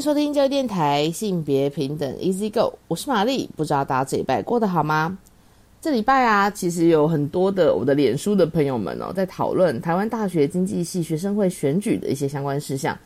收听教育电台性别平等 Easy Go，我是玛丽。不知道大家这礼拜过得好吗？这礼拜啊，其实有很多的我的脸书的朋友们哦，在讨论台湾大学经济系学生会选举的一些相关事项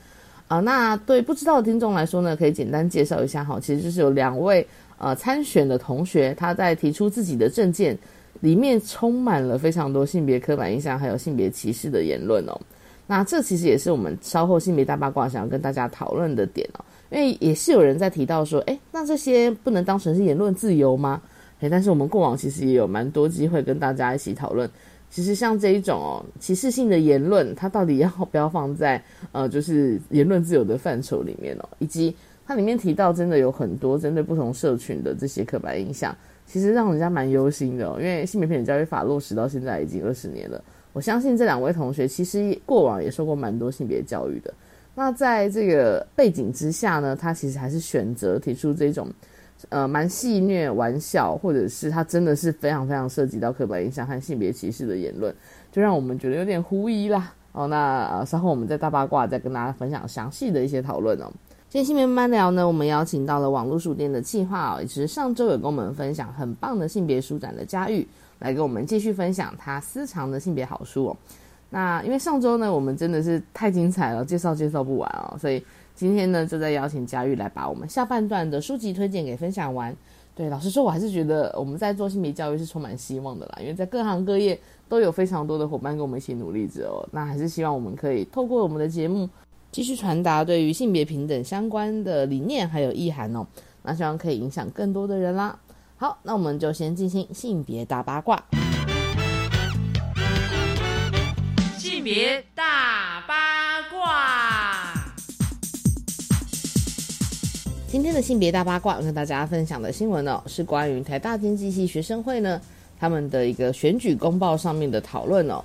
啊。那对不知道的听众来说呢，可以简单介绍一下哈。其实就是有两位呃参选的同学，他在提出自己的政见，里面充满了非常多性别刻板印象还有性别歧视的言论哦。那这其实也是我们稍后性别大八卦想要跟大家讨论的点哦。因为也是有人在提到说，哎，那这些不能当成是言论自由吗？哎但是我们过往其实也有蛮多机会跟大家一起讨论，其实像这一种哦歧视性的言论，它到底要不要放在呃就是言论自由的范畴里面哦，以及它里面提到真的有很多针对不同社群的这些刻板印象，其实让人家蛮忧心的哦。因为性别平等教育法落实到现在已经二十年了，我相信这两位同学其实过往也受过蛮多性别教育的。那在这个背景之下呢，他其实还是选择提出这种。呃，蛮戏谑玩笑，或者是他真的是非常非常涉及到刻板印象和性别歧视的言论，就让我们觉得有点狐疑啦。哦，那，稍后我们在大八卦再跟大家分享详细的一些讨论哦。今天性别慢聊呢，我们邀请到了网络书店的计划哦，也是上周有跟我们分享很棒的性别书展的佳玉，来跟我们继续分享他私藏的性别好书哦。那因为上周呢，我们真的是太精彩了，介绍介绍不完哦，所以。今天呢，就在邀请佳玉来把我们下半段的书籍推荐给分享完。对，老实说，我还是觉得我们在做性别教育是充满希望的啦，因为在各行各业都有非常多的伙伴跟我们一起努力着哦。那还是希望我们可以透过我们的节目，继续传达对于性别平等相关的理念还有意涵哦。那希望可以影响更多的人啦。好，那我们就先进行性别大八卦。性别大八卦。今天的性别大八卦，跟大家分享的新闻呢，是关于台大经济系学生会呢他们的一个选举公报上面的讨论哦。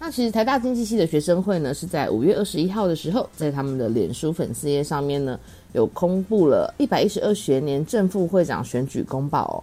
那其实台大经济系的学生会呢，是在五月二十一号的时候，在他们的脸书粉丝页上面呢，有公布了一百一十二学年正副会长选举公报哦。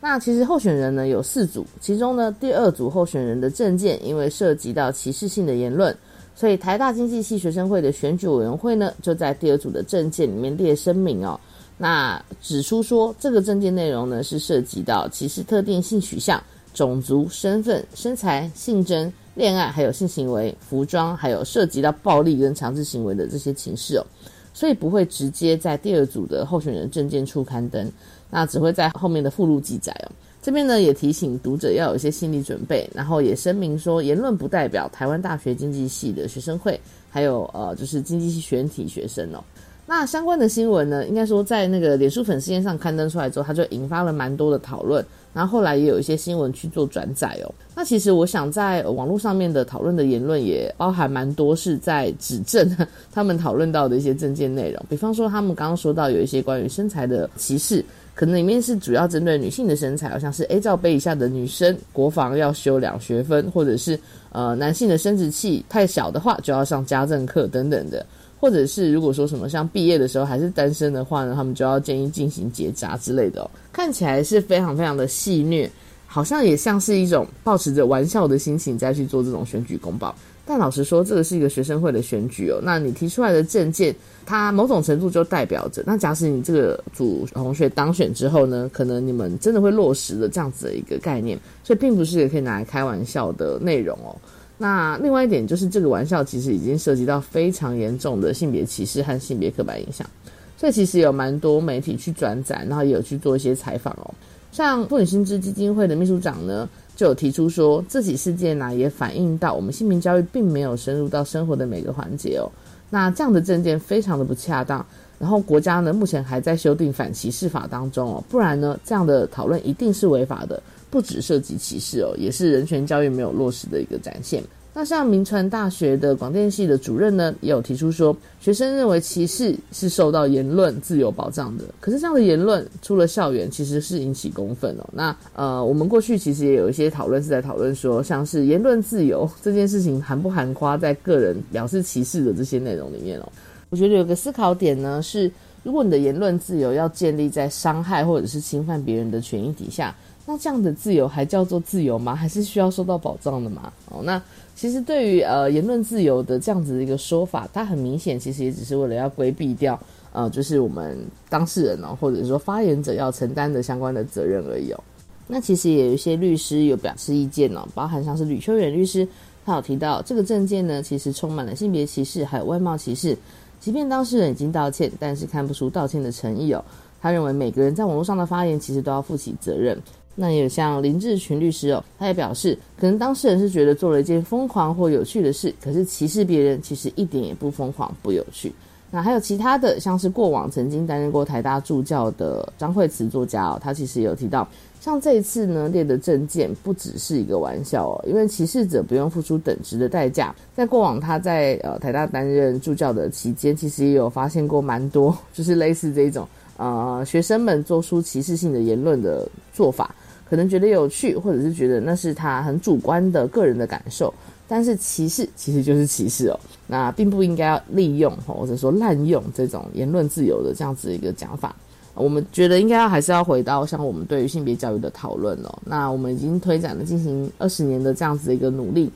那其实候选人呢有四组，其中呢第二组候选人的证件，因为涉及到歧视性的言论。所以台大经济系学生会的选举委员会呢，就在第二组的证件里面列声明哦，那指出说这个证件内容呢是涉及到歧视特定性取向、种族、身份、身材、性征、恋爱，还有性行为、服装，还有涉及到暴力跟强制行为的这些情势哦，所以不会直接在第二组的候选人证件处刊登，那只会在后面的附录记载哦。这边呢也提醒读者要有一些心理准备，然后也声明说，言论不代表台湾大学经济系的学生会，还有呃就是经济系全体学生哦。那相关的新闻呢，应该说在那个脸书粉丝页上刊登出来之后，它就引发了蛮多的讨论，然后后来也有一些新闻去做转载哦。那其实我想在网络上面的讨论的言论也包含蛮多是在指证他们讨论到的一些证件内容，比方说他们刚刚说到有一些关于身材的歧视。可能里面是主要针对女性的身材，好像是 A 罩杯以下的女生国防要修两学分，或者是呃男性的生殖器太小的话就要上家政课等等的，或者是如果说什么像毕业的时候还是单身的话呢，他们就要建议进行结扎之类的哦，看起来是非常非常的戏谑，好像也像是一种抱持着玩笑的心情再去做这种选举公报。但老实说，这个是一个学生会的选举哦。那你提出来的证件，它某种程度就代表着，那假使你这个组同学当选之后呢，可能你们真的会落实的这样子的一个概念，所以并不是也可以拿来开玩笑的内容哦。那另外一点就是，这个玩笑其实已经涉及到非常严重的性别歧视和性别刻板印象，所以其实有蛮多媒体去转载，然后也有去做一些采访哦。像妇女薪资基金会的秘书长呢。就有提出说，这起事件呢也反映到我们性平教育并没有深入到生活的每个环节哦。那这样的证件非常的不恰当。然后国家呢目前还在修订反歧视法当中哦，不然呢这样的讨论一定是违法的，不只涉及歧视哦，也是人权教育没有落实的一个展现。那像民传大学的广电系的主任呢，也有提出说，学生认为歧视是受到言论自由保障的。可是这样的言论出了校园，其实是引起公愤哦。那呃，我们过去其实也有一些讨论是在讨论说，像是言论自由这件事情含不含夸在个人表示歧视的这些内容里面哦。我觉得有个思考点呢是，如果你的言论自由要建立在伤害或者是侵犯别人的权益底下，那这样的自由还叫做自由吗？还是需要受到保障的吗？哦，那。其实对于呃言论自由的这样子的一个说法，它很明显其实也只是为了要规避掉呃就是我们当事人哦，或者说发言者要承担的相关的责任而已哦。那其实也有一些律师有表示意见哦，包含像是吕秋远律师，他有提到这个证件呢，其实充满了性别歧视还有外貌歧视。即便当事人已经道歉，但是看不出道歉的诚意哦。他认为每个人在网络上的发言其实都要负起责任。那也像林志群律师哦，他也表示，可能当事人是觉得做了一件疯狂或有趣的事，可是歧视别人其实一点也不疯狂不有趣。那还有其他的，像是过往曾经担任过台大助教的张惠慈作家哦，他其实有提到，像这一次呢列的证件不只是一个玩笑哦，因为歧视者不用付出等值的代价。在过往他在呃台大担任助教的期间，其实也有发现过蛮多，就是类似这种呃学生们做出歧视性的言论的做法。可能觉得有趣，或者是觉得那是他很主观的个人的感受，但是歧视其实就是歧视哦，那并不应该要利用或者说滥用这种言论自由的这样子一个讲法。我们觉得应该要还是要回到像我们对于性别教育的讨论哦。那我们已经推展了进行二十年的这样子的一个努力，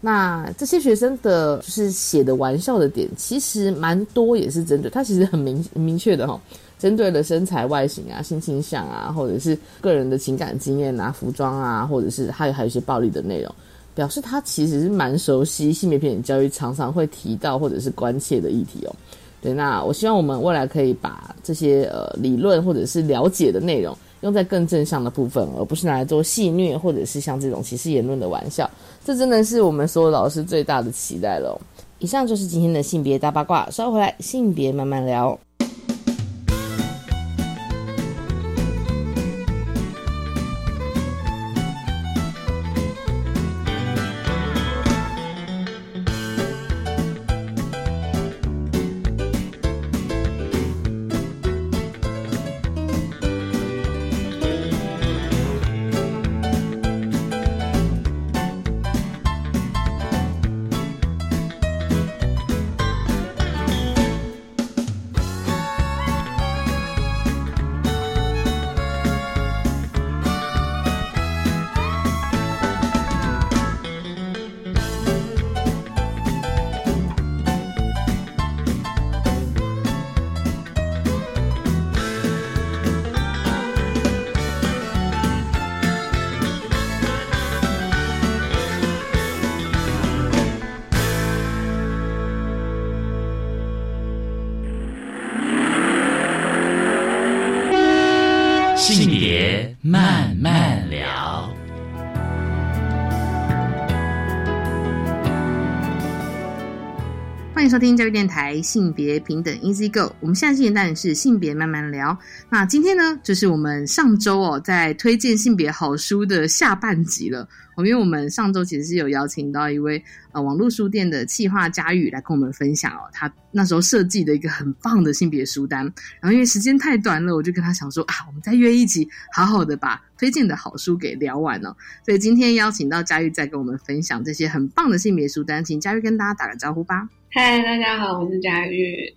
那这些学生的就是写的玩笑的点，其实蛮多也是针对他，其实很明明确的哈。针对了身材外形啊、性倾向啊，或者是个人的情感经验啊、服装啊，或者是还有还有一些暴力的内容，表示他其实是蛮熟悉性别平等教育常常会提到或者是关切的议题哦。对，那我希望我们未来可以把这些呃理论或者是了解的内容用在更正向的部分，而不是拿来做戏虐或者是像这种歧视言论的玩笑。这真的是我们所有老师最大的期待了。以上就是今天的性别大八卦，稍回来性别慢慢聊。听教育电台性别平等 Easy Go，我们现在进行单是性别慢慢聊。那今天呢，就是我们上周哦，在推荐性别好书的下半集了。因为我们上周其实是有邀请到一位呃网络书店的企划佳玉来跟我们分享哦，他那时候设计的一个很棒的性别书单。然后因为时间太短了，我就跟他想说啊，我们再约一集，好好的把推荐的好书给聊完哦。所以今天邀请到佳玉再跟我们分享这些很棒的性别书单，请佳玉跟大家打个招呼吧。嗨，大家好，我是佳玉。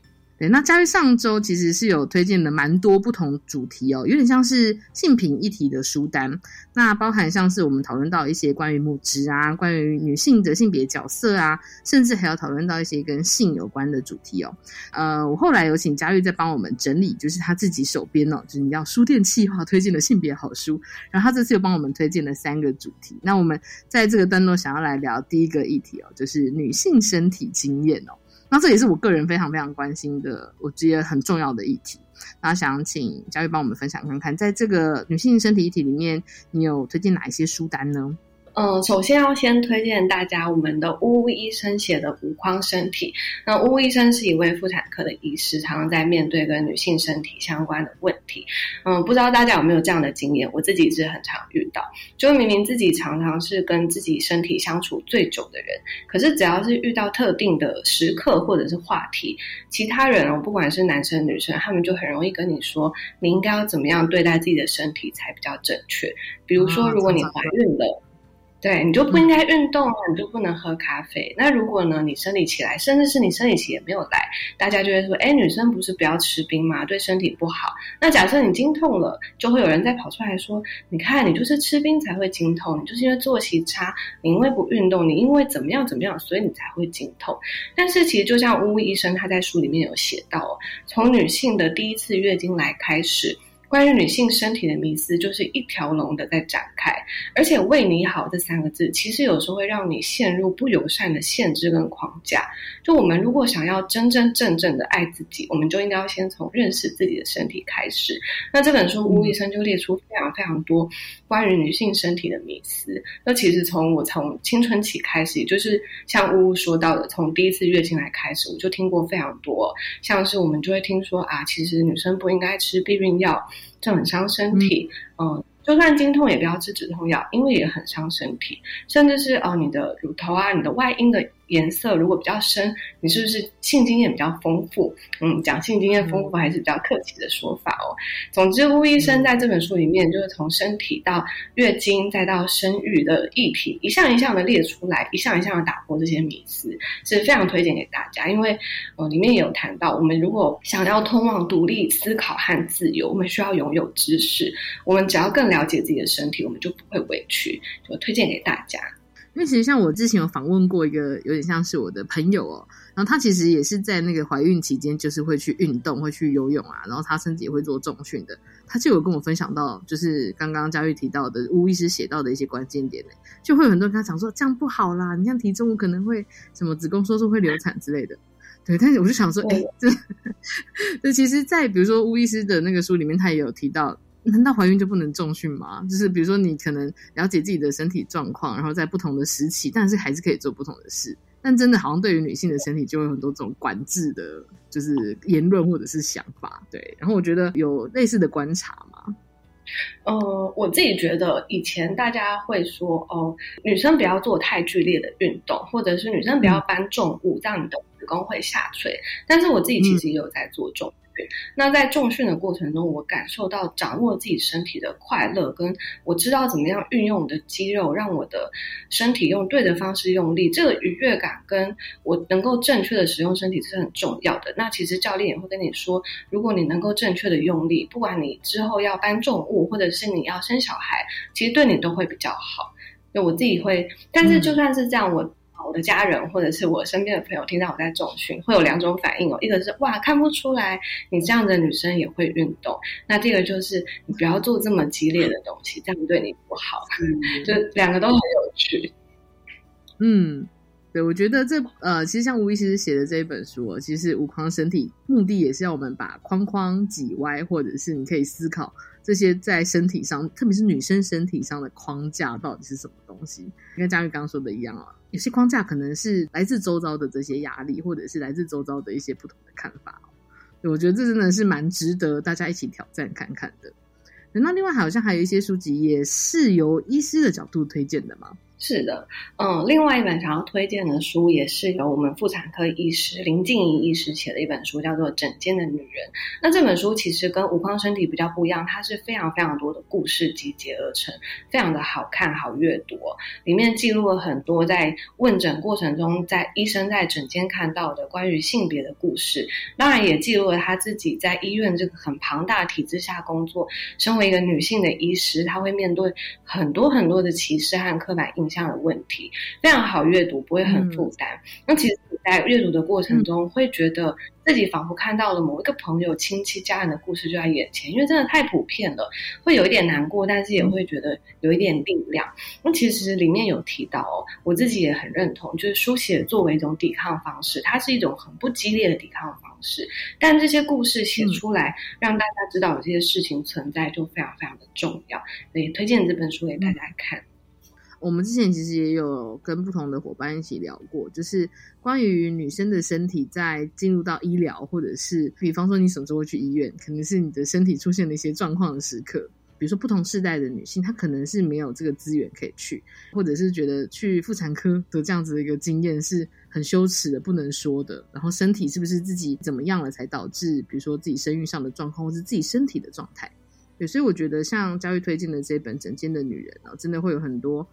那佳玉上周其实是有推荐的蛮多不同主题哦，有点像是性平议题的书单。那包含像是我们讨论到一些关于母职啊，关于女性的性别角色啊，甚至还要讨论到一些跟性有关的主题哦。呃，我后来有请佳玉再帮我们整理，就是他自己手边哦，就是你要书店企划推荐的性别好书。然后他这次又帮我们推荐了三个主题。那我们在这个段落想要来聊第一个议题哦，就是女性身体经验哦。那这也是我个人非常非常关心的，我觉得很重要的议题。那想请佳玉帮我们分享看看，在这个女性身体议题里面，你有推荐哪一些书单呢？嗯，首先要先推荐大家我们的呜呜医生写的《无框身体》。那呜呜医生是一位妇产科的医师，常常在面对跟女性身体相关的问题。嗯，不知道大家有没有这样的经验？我自己是很常遇到，就明明自己常常是跟自己身体相处最久的人，可是只要是遇到特定的时刻或者是话题，其他人哦，不管是男生女生，他们就很容易跟你说，你应该要怎么样对待自己的身体才比较正确。比如说，如果你怀孕了。对你就不应该运动啊，你就不能喝咖啡。那如果呢，你生理期来，甚至是你生理期也没有来，大家就会说，哎，女生不是不要吃冰吗？对身体不好。那假设你经痛了，就会有人再跑出来说，你看你就是吃冰才会经痛，你就是因为作息差，你因为不运动，你因为怎么样怎么样，所以你才会经痛。但是其实就像巫医生他在书里面有写到，从女性的第一次月经来开始。关于女性身体的迷思，就是一条龙的在展开，而且“为你好”这三个字，其实有时候会让你陷入不友善的限制跟框架。就我们如果想要真真正正的爱自己，我们就应该要先从认识自己的身体开始。那这本书吴医生就列出非常非常多关于女性身体的迷思。那其实从我从青春期开始，也就是像呜呜说到的，从第一次月经来开始，我就听过非常多，像是我们就会听说啊，其实女生不应该吃避孕药。这很伤身体，嗯，就算经痛也不要吃止痛药，因为也很伤身体，甚至是哦，你的乳头啊，你的外阴的。颜色如果比较深，你是不是性经验比较丰富？嗯，讲性经验丰富还是比较客气的说法哦。总之，巫医生在这本书里面，就是从身体到月经再到生育的议题，一项一项的列出来，一项一项的打破这些迷思，是非常推荐给大家。因为呃，里面也有谈到，我们如果想要通往独立思考和自由，我们需要拥有知识。我们只要更了解自己的身体，我们就不会委屈。就推荐给大家。因为其实像我之前有访问过一个有点像是我的朋友哦，然后他其实也是在那个怀孕期间，就是会去运动，会去游泳啊，然后他甚至也会做重训的。他就有跟我分享到，就是刚刚佳玉提到的吴医师写到的一些关键点呢，就会有很多人跟他讲说这样不好啦，你像体重可能会什么子宫收缩会流产之类的。对，但是我就想说，哎，这 这其实，在比如说巫医师的那个书里面，他也有提到。难道怀孕就不能重训吗？就是比如说，你可能了解自己的身体状况，然后在不同的时期，但是还是可以做不同的事。但真的好像对于女性的身体，就会有很多种管制的，就是言论或者是想法。对，然后我觉得有类似的观察吗？呃，我自己觉得以前大家会说，哦，女生不要做太剧烈的运动，或者是女生不要搬重物，这样你的子宫会下垂。但是我自己其实也有在做重。那在重训的过程中，我感受到掌握自己身体的快乐，跟我知道怎么样运用我的肌肉，让我的身体用对的方式用力，这个愉悦感跟我能够正确的使用身体是很重要的。那其实教练也会跟你说，如果你能够正确的用力，不管你之后要搬重物，或者是你要生小孩，其实对你都会比较好。就我自己会，但是就算是这样，我。我的家人或者是我身边的朋友听到我在重训，会有两种反应哦。一个是哇，看不出来你这样的女生也会运动。那这个就是你不要做这么激烈的东西，这样对你不好。嗯就两个都很有趣。嗯，对，我觉得这呃，其实像吴医师写的这一本书，其实无框身体目的也是要我们把框框挤歪，或者是你可以思考。这些在身体上，特别是女生身体上的框架到底是什么东西？跟佳玉刚刚说的一样啊，有些框架可能是来自周遭的这些压力，或者是来自周遭的一些不同的看法。我觉得这真的是蛮值得大家一起挑战看看的。那另外好像还有一些书籍也是由医师的角度推荐的吗？是的，嗯，另外一本想要推荐的书也是由我们妇产科医师林静怡医师写的一本书，叫做《整间的女人》。那这本书其实跟无框身体比较不一样，它是非常非常多的故事集结而成，非常的好看、好阅读。里面记录了很多在问诊过程中，在医生在诊间看到的关于性别的故事，当然也记录了他自己在医院这个很庞大体制下工作。身为一个女性的医师，她会面对很多很多的歧视和刻板印象。这样的问题非常好阅读，不会很负担。那其实你在阅读的过程中，会觉得自己仿佛看到了某一个朋友、亲戚、家人的故事就在眼前，因为真的太普遍了，会有一点难过，但是也会觉得有一点力量。那其实里面有提到哦，我自己也很认同，就是书写作为一种抵抗方式，它是一种很不激烈的抵抗方式。但这些故事写出来，让大家知道有这些事情存在，就非常非常的重要。所以推荐这本书给大家看。我们之前其实也有跟不同的伙伴一起聊过，就是关于女生的身体在进入到医疗，或者是比方说你什么时候会去医院，可能是你的身体出现了一些状况的时刻。比如说不同世代的女性，她可能是没有这个资源可以去，或者是觉得去妇产科的这样子的一个经验是很羞耻的、不能说的。然后身体是不是自己怎么样了，才导致比如说自己生育上的状况，或是自己身体的状态？对，所以我觉得像教育推荐的这本《整间的女人》啊，真的会有很多。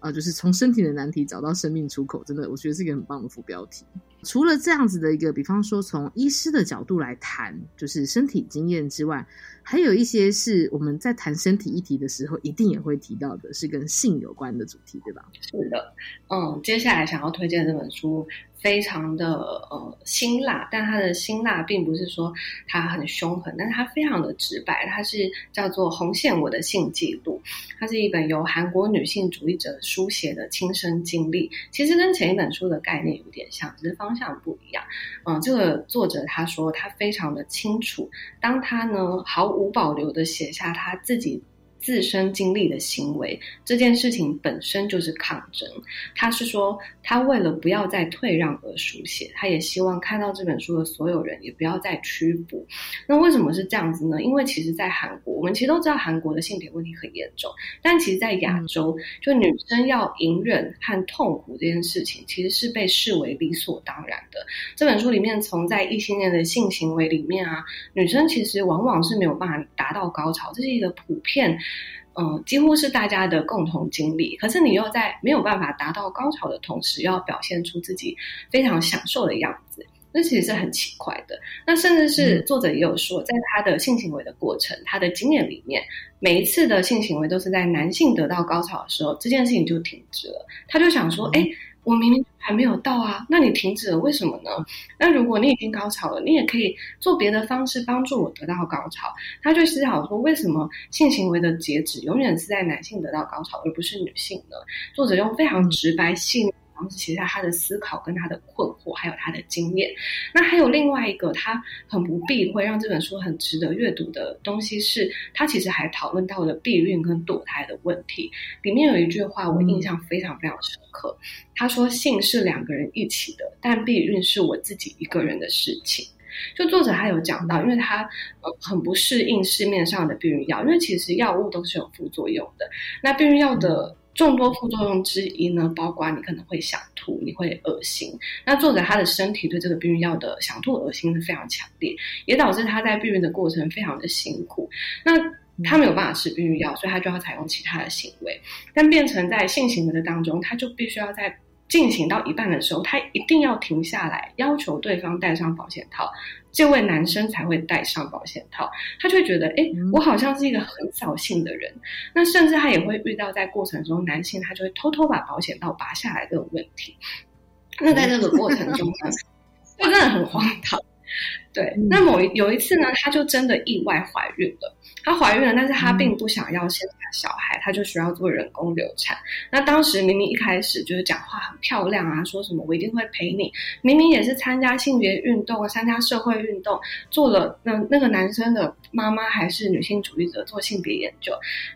啊，就是从身体的难题找到生命出口，真的，我觉得是一个很棒的副标题。除了这样子的一个，比方说从医师的角度来谈，就是身体经验之外，还有一些是我们在谈身体议题的时候，一定也会提到的，是跟性有关的主题，对吧？是的，嗯，接下来想要推荐这本书。非常的呃辛辣，但它的辛辣并不是说它很凶狠，但是它非常的直白。它是叫做《红线我的性记录》，它是一本由韩国女性主义者书写的亲身经历。其实跟前一本书的概念有点像，只是方方向不一样。嗯，这个作者他说他非常的清楚，当他呢毫无保留的写下他自己。自身经历的行为这件事情本身就是抗争。他是说，他为了不要再退让而书写，他也希望看到这本书的所有人也不要再屈服。那为什么是这样子呢？因为其实，在韩国，我们其实都知道韩国的性别问题很严重，但其实，在亚洲，就女生要隐忍和痛苦这件事情，其实是被视为理所当然的。这本书里面，从在异性恋的性行为里面啊，女生其实往往是没有办法达到高潮，这是一个普遍。嗯，几乎是大家的共同经历。可是你又在没有办法达到高潮的同时，要表现出自己非常享受的样子，那其实是很奇怪的。那甚至是作者也有说，在他的性行为的过程，他的经验里面，每一次的性行为都是在男性得到高潮的时候，这件事情就停止了。他就想说，哎。我明明还没有到啊，那你停止了，为什么呢？那如果你已经高潮了，你也可以做别的方式帮助我得到高潮。他就思考说，为什么性行为的截止永远是在男性得到高潮，而不是女性呢？作者用非常直白、细。方式写下他的思考跟他的困惑，还有他的经验。那还有另外一个他很不避讳，让这本书很值得阅读的东西是，他其实还讨论到了避孕跟堕胎的问题。里面有一句话我印象非常非常深刻，他说：“性是两个人一起的，但避孕是我自己一个人的事情。”就作者他有讲到，因为他呃很不适应市面上的避孕药，因为其实药物都是有副作用的。那避孕药的。众多副作用之一呢，包括你可能会想吐，你会恶心。那作者他的身体对这个避孕药的想吐、恶心是非常强烈，也导致他在避孕的过程非常的辛苦。那他没有办法吃避孕药，所以他就要采用其他的行为。但变成在性行为的当中，他就必须要在进行到一半的时候，他一定要停下来，要求对方戴上保险套。这位男生才会戴上保险套，他就会觉得，哎，我好像是一个很扫兴的人。那甚至他也会遇到在过程中，男性他就会偷偷把保险套拔下来这种问题。那在这个过程中呢，就真的很荒唐。对，那某有一次呢，她就真的意外怀孕了。她怀孕了，但是她并不想要生下小孩，她就需要做人工流产。那当时明明一开始就是讲话很漂亮啊，说什么我一定会陪你。明明也是参加性别运动、参加社会运动，做了那那个男生的妈妈还是女性主义者做性别研究。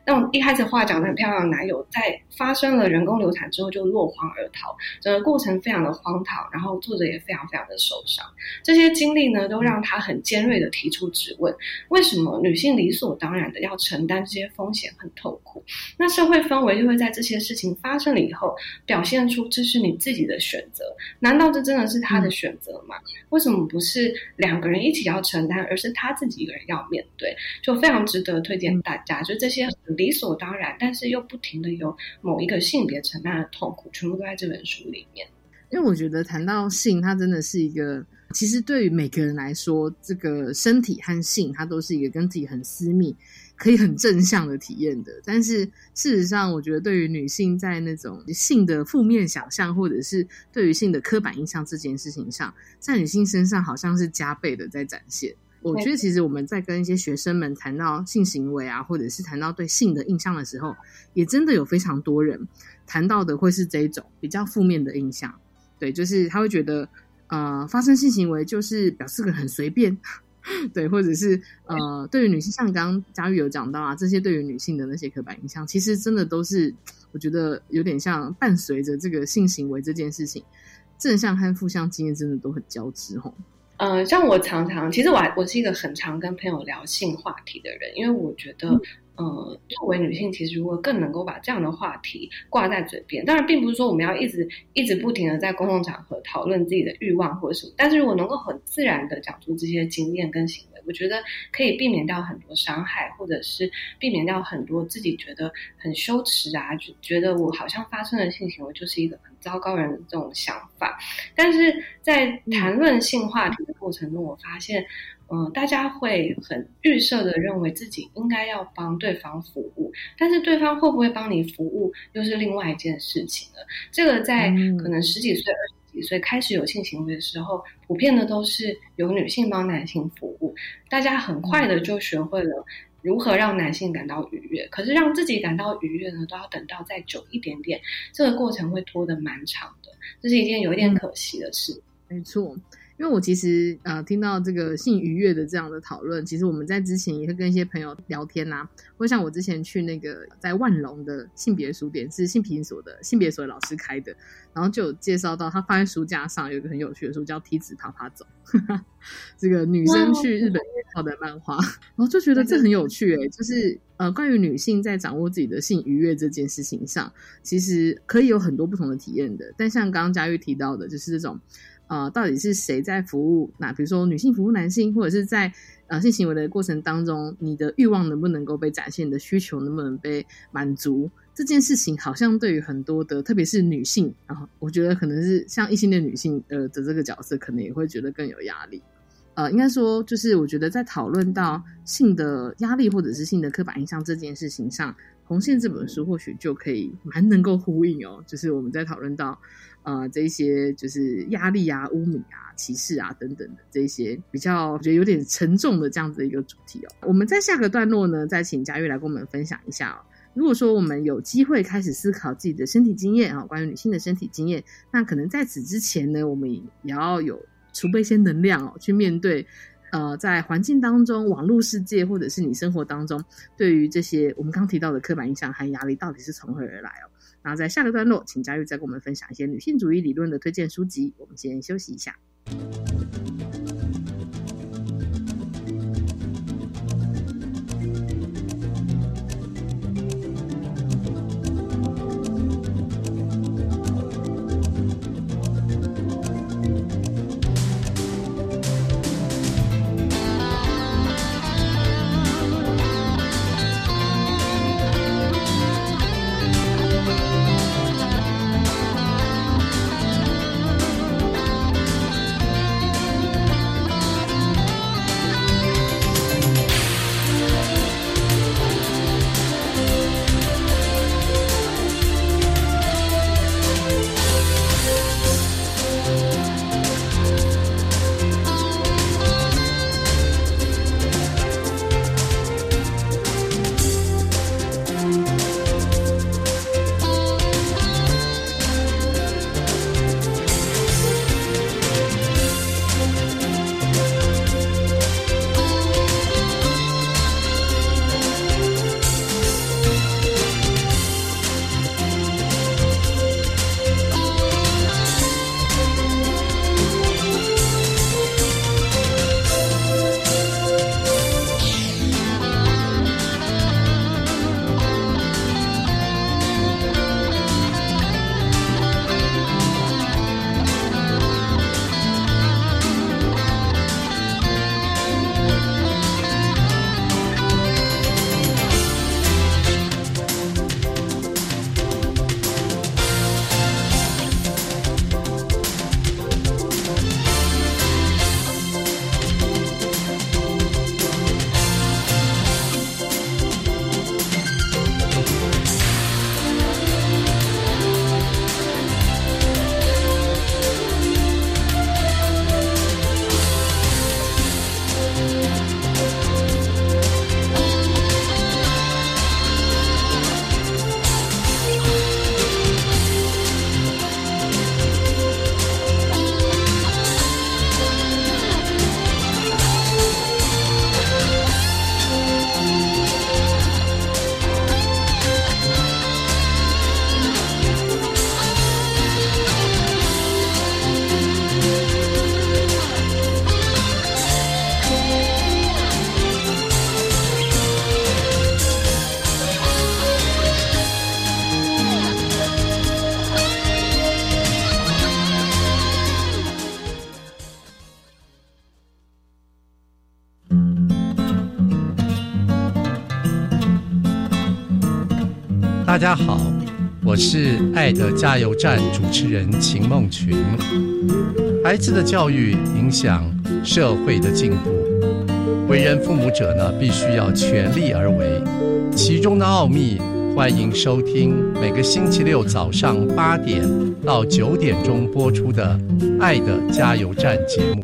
那一开始话讲的很漂亮的男友，在发生了人工流产之后就落荒而逃，整个过程非常的荒唐，然后作者也非常非常的受伤。这些经历呢，都让让他很尖锐的提出质问：为什么女性理所当然的要承担这些风险，很痛苦？那社会氛围就会在这些事情发生了以后，表现出这是你自己的选择？难道这真的是他的选择吗？为什么不是两个人一起要承担，而是他自己一个人要面对？就非常值得推荐大家。就这些理所当然，但是又不停的有某一个性别承担的痛苦，全部都在这本书里面。因为我觉得谈到性，它真的是一个。其实对于每个人来说，这个身体和性，它都是一个跟自己很私密、可以很正向的体验的。但是事实上，我觉得对于女性在那种性的负面想象，或者是对于性的刻板印象这件事情上，在女性身上好像是加倍的在展现。我觉得其实我们在跟一些学生们谈到性行为啊，或者是谈到对性的印象的时候，也真的有非常多人谈到的会是这种比较负面的印象。对，就是他会觉得。呃，发生性行为就是表示个很随便，对，或者是呃，对于女性，像刚刚佳玉有讲到啊，这些对于女性的那些刻板印象，其实真的都是我觉得有点像伴随着这个性行为这件事情，正向和负向经验真的都很交织吼。嗯，像我常常，其实我我是一个很常跟朋友聊性话题的人，因为我觉得。呃，作为女性，其实如果更能够把这样的话题挂在嘴边，当然并不是说我们要一直一直不停的在公共场合讨论自己的欲望或者什么，但是如果能够很自然的讲出这些经验跟行为，我觉得可以避免掉很多伤害，或者是避免掉很多自己觉得很羞耻啊，就觉得我好像发生了性行为就是一个很糟糕人的这种想法。但是在谈论性话题的过程中，我发现。嗯，大家会很预设的认为自己应该要帮对方服务，但是对方会不会帮你服务，又是另外一件事情了。这个在可能十几岁、二十几岁开始有性行为的时候，普遍的都是由女性帮男性服务，大家很快的就学会了如何让男性感到愉悦。可是让自己感到愉悦呢，都要等到再久一点点，这个过程会拖得蛮长的，这是一件有一点可惜的事。没错。因为我其实呃听到这个性愉悦的这样的讨论，其实我们在之前也会跟一些朋友聊天呐，或像我之前去那个在万隆的性别书店，是性平所的性别所的老师开的，然后就有介绍到他放在书架上有一个很有趣的书叫《梯子爬爬走》，这个女生去日本泡的漫画，然后就觉得这很有趣诶，就是呃关于女性在掌握自己的性愉悦这件事情上，其实可以有很多不同的体验的，但像刚刚佳玉提到的，就是这种。呃，到底是谁在服务？那比如说女性服务男性，或者是在呃性行为的过程当中，你的欲望能不能够被展现？你的需求能不能被满足？这件事情好像对于很多的，特别是女性，然后我觉得可能是像异性的女性呃的这个角色，可能也会觉得更有压力。呃，应该说，就是我觉得在讨论到性的压力或者是性的刻板印象这件事情上，《红线》这本书或许就可以蛮能够呼应哦。就是我们在讨论到。呃，这些就是压力啊、污名啊、歧视啊等等的这些比较，我觉得有点沉重的这样子的一个主题哦。我们在下个段落呢，再请佳玉来跟我们分享一下哦。如果说我们有机会开始思考自己的身体经验啊，关于女性的身体经验，那可能在此之前呢，我们也要有储备一些能量哦，去面对呃，在环境当中、网络世界或者是你生活当中，对于这些我们刚提到的刻板印象和压力，到底是从何而来哦？然后在下个段落，请佳玉再跟我们分享一些女性主义理论的推荐书籍。我们先休息一下。我是爱的加油站主持人秦梦群。孩子的教育影响社会的进步，为人父母者呢，必须要全力而为，其中的奥秘。欢迎收听每个星期六早上八点到九点钟播出的《爱的加油站》节目。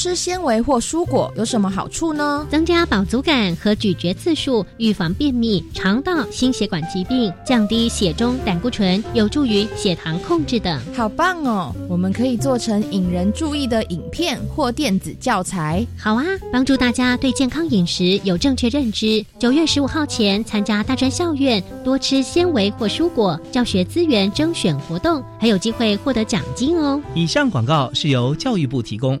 多吃纤维或蔬果有什么好处呢？增加饱足感和咀嚼次数，预防便秘、肠道、心血管疾病，降低血中胆固醇，有助于血糖控制等。好棒哦！我们可以做成引人注意的影片或电子教材。好啊，帮助大家对健康饮食有正确认知。九月十五号前参加大专校院多吃纤维或蔬果教学资源征选活动，还有机会获得奖金哦。以上广告是由教育部提供。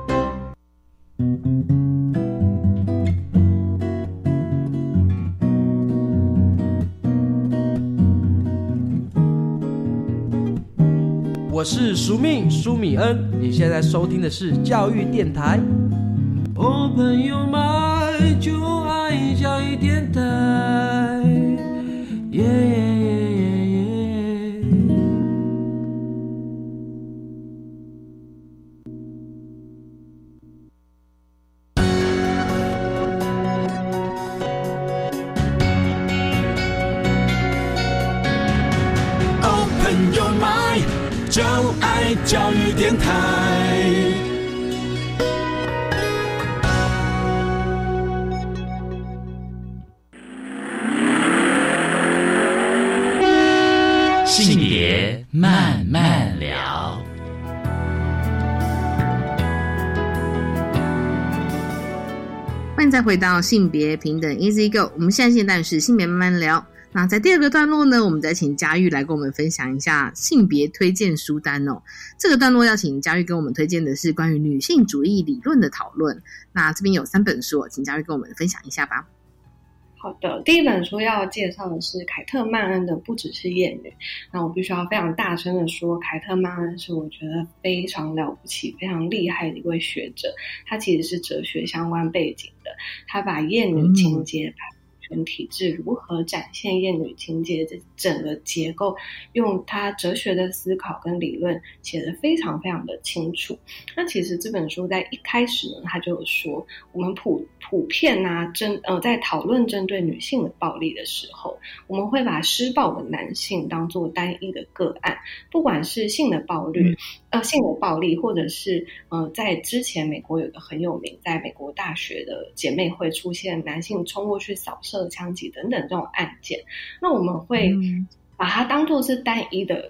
我是苏命苏米恩，你现在收听的是教育电台。哦，朋友们，就爱教育电台。教育电台，性别慢慢聊。欢迎再回到性别平等 Easy Go，我们现在现在是性别慢慢聊。那在第二个段落呢，我们再请佳玉来跟我们分享一下性别推荐书单哦。这个段落要请佳玉跟我们推荐的是关于女性主义理论的讨论。那这边有三本书，请佳玉跟我们分享一下吧。好的，第一本书要介绍的是凯特曼恩的《不只是艳女》。那我必须要非常大声的说，凯特曼恩是我觉得非常了不起、非常厉害的一位学者。他其实是哲学相关背景的，他把艳女情节。体制如何展现艳女情节的整个结构，用他哲学的思考跟理论写的非常非常的清楚。那其实这本书在一开始呢，他就说，我们普普遍啊针呃在讨论针对女性的暴力的时候，我们会把施暴的男性当做单一的个案，不管是性的暴力。呃，性的暴力，或者是呃，在之前美国有个很有名，在美国大学的姐妹会出现男性冲过去扫射、枪击等等这种案件，那我们会把它当做是单一的、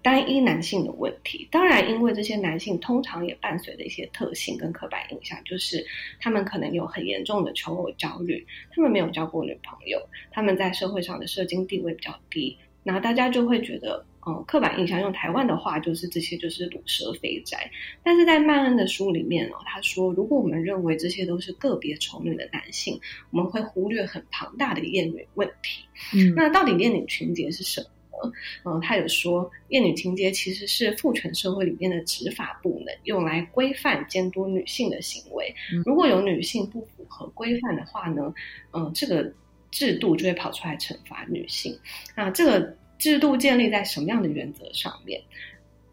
单一男性的问题。当然，因为这些男性通常也伴随着一些特性跟刻板印象，就是他们可能有很严重的求偶焦虑，他们没有交过女朋友，他们在社会上的社经地位比较低，然后大家就会觉得。嗯，刻板印象用台湾的话就是这些就是卤蛇肥宅，但是在曼恩的书里面哦，他说如果我们认为这些都是个别丑女的男性，我们会忽略很庞大的厌女问题。嗯，那到底厌女情节是什么？嗯，他有说厌女情节其实是父权社会里面的执法部门用来规范监督女性的行为。如果有女性不符合规范的话呢，嗯，这个制度就会跑出来惩罚女性。那这个。制度建立在什么样的原则上面？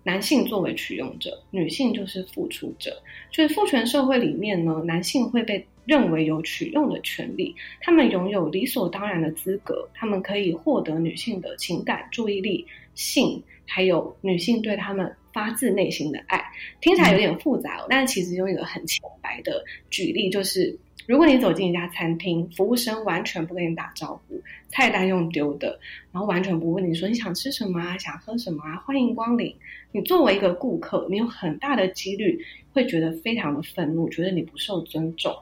男性作为取用者，女性就是付出者。就是父权社会里面呢，男性会被认为有取用的权利，他们拥有理所当然的资格，他们可以获得女性的情感、注意力、性，还有女性对他们发自内心的爱。听起来有点复杂，哦但是其实用一个很浅白的举例就是。如果你走进一家餐厅，服务生完全不跟你打招呼，菜单用丢的，然后完全不问你说你想吃什么啊，想喝什么啊，欢迎光临。你作为一个顾客，你有很大的几率会觉得非常的愤怒，觉得你不受尊重。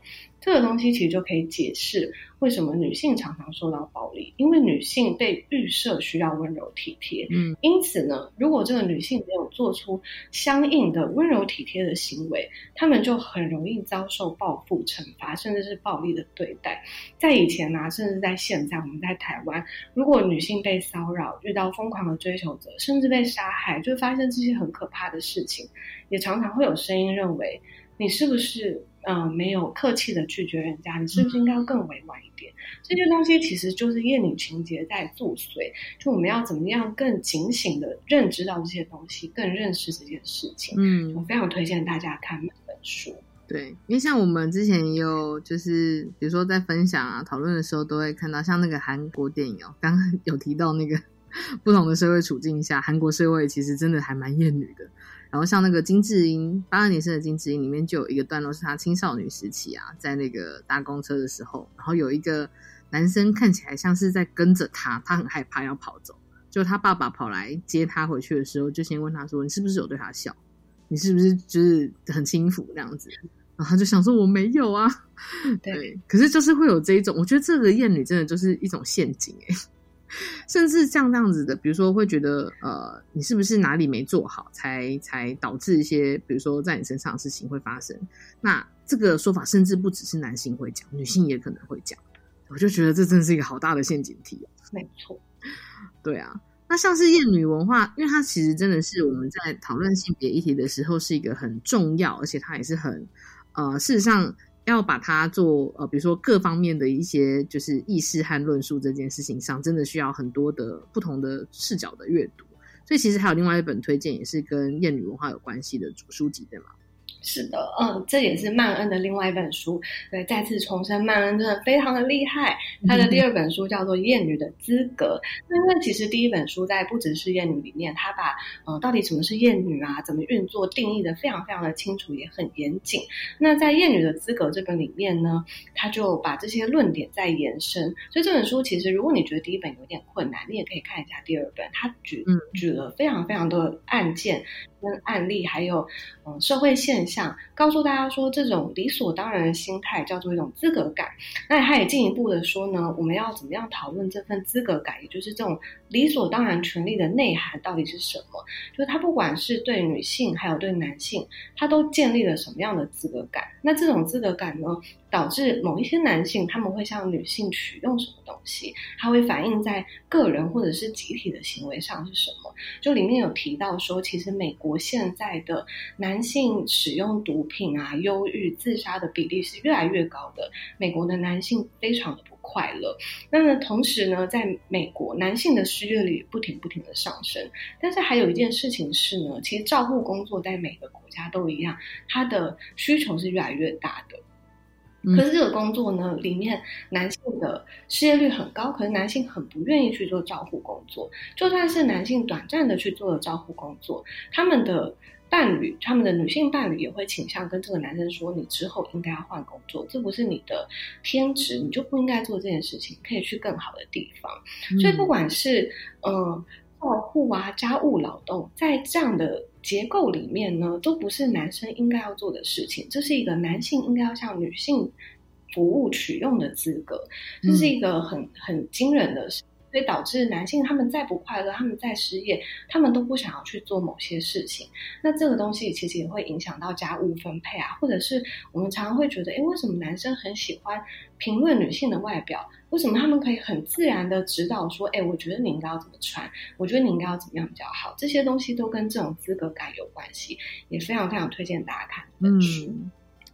这个东西其实就可以解释为什么女性常常受到暴力，因为女性被预设需要温柔体贴，嗯，因此呢，如果这个女性没有做出相应的温柔体贴的行为，她们就很容易遭受报复、惩罚，甚至是暴力的对待。在以前啊，甚至在现在，我们在台湾，如果女性被骚扰、遇到疯狂的追求者，甚至被杀害，就会发生这些很可怕的事情，也常常会有声音认为，你是不是嗯、呃没有客气的拒绝人家？你是不是应该更委婉一点？这些东西其实就是厌女情节在作祟，就我们要怎么样更警醒的认知到这些东西，更认识这件事情。嗯我非常推荐大家看这本书。对，因为像我们之前也有，就是比如说在分享啊、讨论的时候，都会看到像那个韩国电影哦，刚刚有提到那个 不同的社会处境下，韩国社会其实真的还蛮厌女的。然后像那个金智英，八二年生的金智英里面就有一个段落是她青少女时期啊，在那个搭公车的时候，然后有一个男生看起来像是在跟着她，她很害怕要跑走，就她爸爸跑来接她回去的时候，就先问她说：“你是不是有对她笑？你是不是就是很轻浮这样子？”然后他就想说：“我没有啊。”对，可是就是会有这一种，我觉得这个厌女真的就是一种陷阱哎、甚至像这样子的，比如说会觉得呃，你是不是哪里没做好，才才导致一些比如说在你身上的事情会发生？那这个说法甚至不只是男性会讲，女性也可能会讲。我就觉得这真是一个好大的陷阱题哦。没错，对啊，那像是厌女文化，因为它其实真的是我们在讨论性别议题的时候是一个很重要，而且它也是很呃，事实上要把它做呃，比如说各方面的一些就是意识和论述这件事情上，真的需要很多的不同的视角的阅读。所以其实还有另外一本推荐，也是跟谚语文化有关系的主书籍，对吗？是的，嗯，这也是曼恩的另外一本书。对，再次重申，曼恩真的非常的厉害。他的第二本书叫做《厌女的资格》。那因为其实第一本书在不只是厌女里面，他把呃到底什么是厌女啊，怎么运作定义的非常非常的清楚，也很严谨。那在《厌女的资格》这本里面呢，他就把这些论点再延伸。所以这本书其实，如果你觉得第一本有点困难，你也可以看一下第二本。他举举了非常非常多的案件跟案例，还有嗯、社会现象，告诉大家说这种理所当然的心态叫做一种资格感。那他也进一步的说呢，我们要怎么样讨论这份资格感，也就是这种理所当然权利的内涵到底是什么？就是他不管是对女性还有对男性，他都建立了什么样的资格感？那这种资格感呢，导致某一些男性他们会向女性取用什么东西？它会反映在个人或者是集体的行为上是什么？就里面有提到说，其实美国现在的男性使用毒品啊、忧郁、自杀的比例是越来越高的。美国的男性非常的不快乐。那么同时呢，在美国男性的失业率不停不停的上升。但是还有一件事情是呢，其实照护工作在每个国家都一样，它的需求是越来越大的。可是这个工作呢，里面男性的失业率很高，可是男性很不愿意去做照护工作。就算是男性短暂的去做了照护工作，他们的伴侣，他们的女性伴侣也会倾向跟这个男生说：“你之后应该要换工作，这不是你的天职，你就不应该做这件事情，可以去更好的地方。所以不管是呃照护啊、家务劳动，在这样的结构里面呢，都不是男生应该要做的事情，这是一个男性应该要向女性服务取用的资格，这是一个很很惊人的事。所以导致男性他们再不快乐，他们再失业，他们都不想要去做某些事情。那这个东西其实也会影响到家务分配啊，或者是我们常常会觉得，诶，为什么男生很喜欢评论女性的外表？为什么他们可以很自然的指导说，诶，我觉得你应该要怎么穿，我觉得你应该要怎么样比较好？这些东西都跟这种资格感有关系，也非常非常推荐大家看这本书。嗯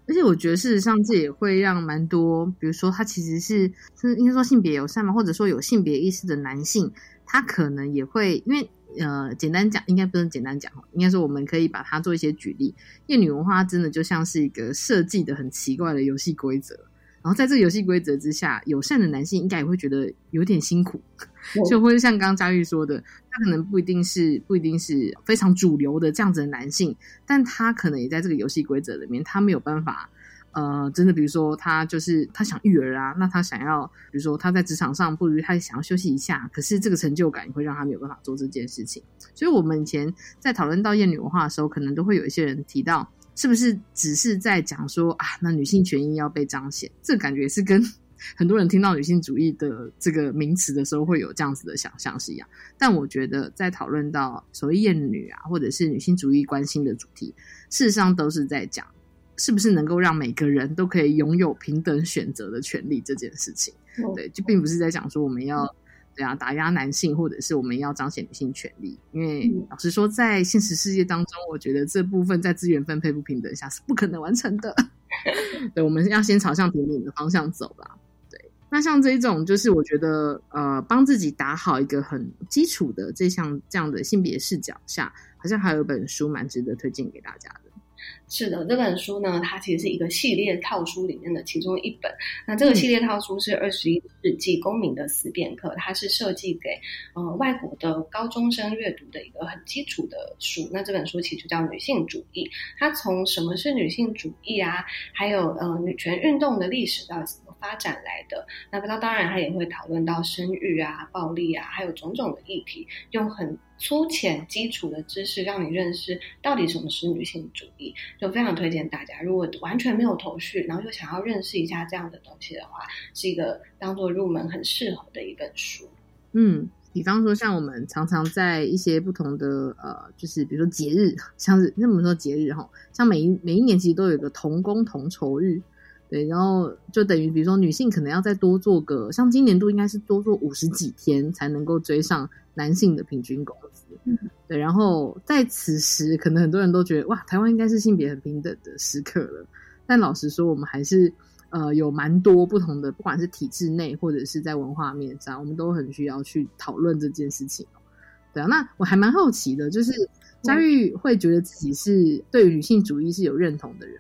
而且我觉得，事实上这也会让蛮多，比如说他其实是是应该说性别友善嘛，或者说有性别意识的男性，他可能也会因为呃，简单讲，应该不能简单讲，应该说我们可以把它做一些举例。因为女文化真的就像是一个设计的很奇怪的游戏规则，然后在这个游戏规则之下，友善的男性应该也会觉得有点辛苦，就会像刚刚佳玉说的，他可能不一定是不一定是非常主流的这样子的男性，但他可能也在这个游戏规则里面，他没有办法。呃，真的，比如说他就是他想育儿啊，那他想要，比如说他在职场上，不如他想要休息一下，可是这个成就感也会让他没有办法做这件事情。所以，我们以前在讨论到厌女文化的时候，可能都会有一些人提到，是不是只是在讲说啊，那女性权益要被彰显？这感觉是跟 很多人听到女性主义的这个名词的时候会有这样子的想象是一样。但我觉得在讨论到所谓厌女啊，或者是女性主义关心的主题，事实上都是在讲是不是能够让每个人都可以拥有平等选择的权利这件事情。对，就并不是在讲说我们要。打压男性，或者是我们要彰显女性权利。因为老实说，在现实世界当中，我觉得这部分在资源分配不平等下是不可能完成的。对，我们要先朝向平等的方向走啦。对，那像这种，就是我觉得呃，帮自己打好一个很基础的这项这样的性别视角下，好像还有一本书蛮值得推荐给大家的。是的，这本书呢，它其实是一个系列套书里面的其中一本。那这个系列套书是二十一世纪公民的思辨课，它是设计给呃外国的高中生阅读的一个很基础的书。那这本书其实就叫女性主义，它从什么是女性主义啊，还有呃女权运动的历史到底怎么发展来的。那它当然他也会讨论到生育啊、暴力啊，还有种种的议题，用很。粗浅基础的知识，让你认识到底什么是女性主义，就非常推荐大家。如果完全没有头绪，然后又想要认识一下这样的东西的话，是一个当做入门很适合的一本书。嗯，比方说像我们常常在一些不同的呃，就是比如说节日，像是那么说节日哈，像每一每一年其实都有一个同工同酬日。对，然后就等于，比如说女性可能要再多做个，像今年度应该是多做五十几天才能够追上男性的平均工资。对，然后在此时，可能很多人都觉得哇，台湾应该是性别很平等的时刻了。但老实说，我们还是呃有蛮多不同的，不管是体制内或者是在文化面上，我们都很需要去讨论这件事情。对啊，那我还蛮好奇的，就是佳玉会觉得自己是对女性主义是有认同的人。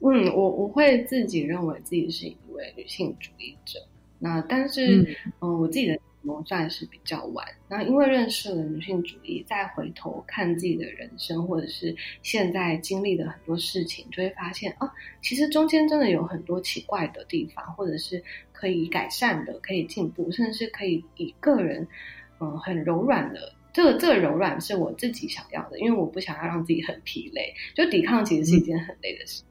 嗯，我我会自己认为自己是一位女性主义者，那但是嗯，我自己的谋算是比较晚。那因为认识了女性主义，再回头看自己的人生，或者是现在经历的很多事情，就会发现啊，其实中间真的有很多奇怪的地方，或者是可以改善的、可以进步，甚至是可以以个人嗯很柔软的这个这个柔软是我自己想要的，因为我不想要让自己很疲累，就抵抗其实是一件很累的事。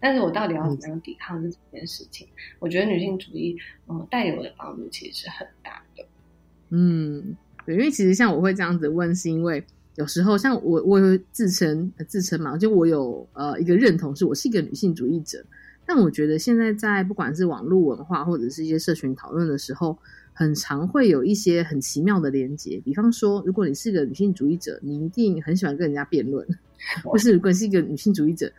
但是我到底要怎么样抵抗这件事情？我觉得女性主义，嗯，带给我的帮助其实是很大的。嗯，对，因为其实像我会这样子问，是因为有时候像我，我有自称自称嘛，就我有呃一个认同，是我是一个女性主义者。但我觉得现在在不管是网络文化或者是一些社群讨论的时候，很常会有一些很奇妙的连接。比方说，如果你是个女性主义者，你一定很喜欢跟人家辩论；或是如果你是一个女性主义者。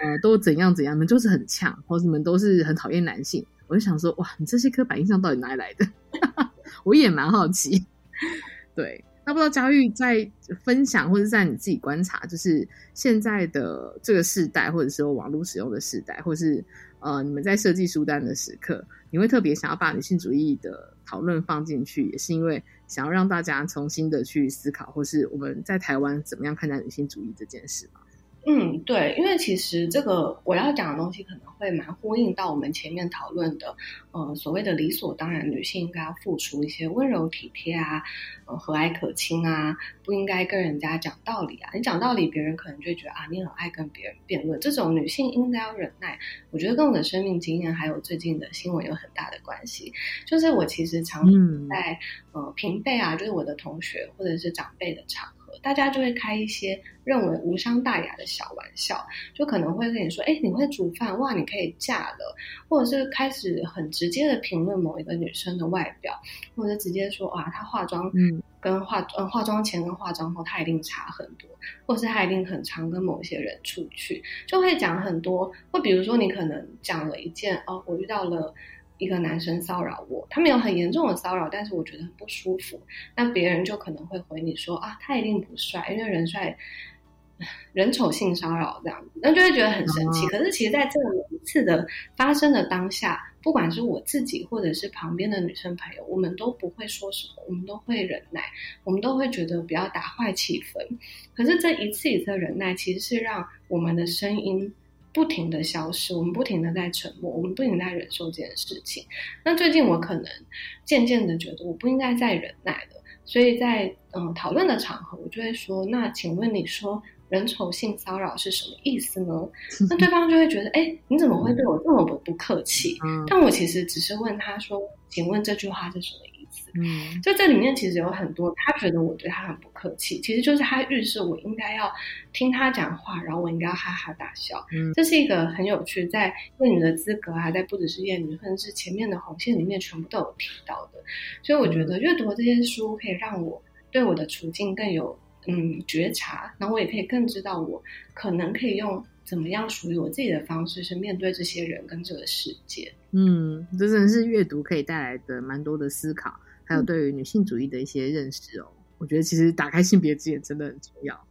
呃，都怎样怎样，你们就是很呛，或者你们都是很讨厌男性。我就想说，哇，你这些刻板印象到底哪里来的？我也蛮好奇。对，那不知道佳玉在分享，或者在你自己观察，就是现在的这个时代，或者说网络使用的时代，或是呃，你们在设计书单的时刻，你会特别想要把女性主义的讨论放进去，也是因为想要让大家重新的去思考，或是我们在台湾怎么样看待女性主义这件事吗？嗯，对，因为其实这个我要讲的东西可能会蛮呼应到我们前面讨论的，呃，所谓的理所当然，女性应该要付出一些温柔体贴啊，呃，和蔼可亲啊，不应该跟人家讲道理啊。你讲道理，别人可能就觉得啊，你很爱跟别人辩论。这种女性应该要忍耐。我觉得跟我的生命经验还有最近的新闻有很大的关系。就是我其实常在呃平辈啊，就是我的同学或者是长辈的场。大家就会开一些认为无伤大雅的小玩笑，就可能会跟你说：“哎，你会煮饭哇，你可以嫁了。”或者是开始很直接的评论某一个女生的外表，或者直接说：“哇，她化妆嗯跟化嗯化妆前跟化妆后她一定差很多，或是她一定很常跟某一些人出去。”就会讲很多，或比如说你可能讲了一件哦，我遇到了。一个男生骚扰我，他没有很严重的骚扰，但是我觉得很不舒服。那别人就可能会回你说啊，他一定不帅，因为人帅人丑性骚扰这样子，那就会觉得很生气。可是其实，在这每一次的发生的当下，不管是我自己或者是旁边的女生朋友，我们都不会说什么，我们都会忍耐，我们都会觉得不要打坏气氛。可是这一次一次的忍耐，其实是让我们的声音。不停的消失，我们不停的在沉默，我们不停在忍受这件事情。那最近我可能渐渐的觉得我不应该再忍耐了，所以在嗯讨论的场合，我就会说：那请问你说人丑性骚扰是什么意思呢？那对方就会觉得，哎，你怎么会对我这么不不客气？但我其实只是问他说，请问这句话是什么意思？嗯，就这里面其实有很多，他觉得我对他很不客气，其实就是他预示我应该要听他讲话，然后我应该要哈哈大笑。嗯，这是一个很有趣，在厌女的资格啊，在不只是厌女，甚至是前面的红线里面全部都有提到的。所以我觉得阅读这些书可以让我对我的处境更有嗯觉察，然后我也可以更知道我可能可以用怎么样属于我自己的方式，是面对这些人跟这个世界。嗯，这真的是阅读可以带来的蛮多的思考。还有对于女性主义的一些认识哦，我觉得其实打开性别之眼真的很重要。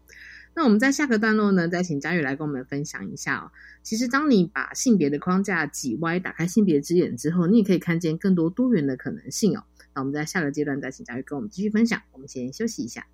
那我们在下个段落呢，再请佳玉来跟我们分享一下哦。其实当你把性别的框架挤歪，打开性别之眼之后，你也可以看见更多多元的可能性哦。那我们在下个阶段再请佳玉跟我们继续分享。我们先休息一下。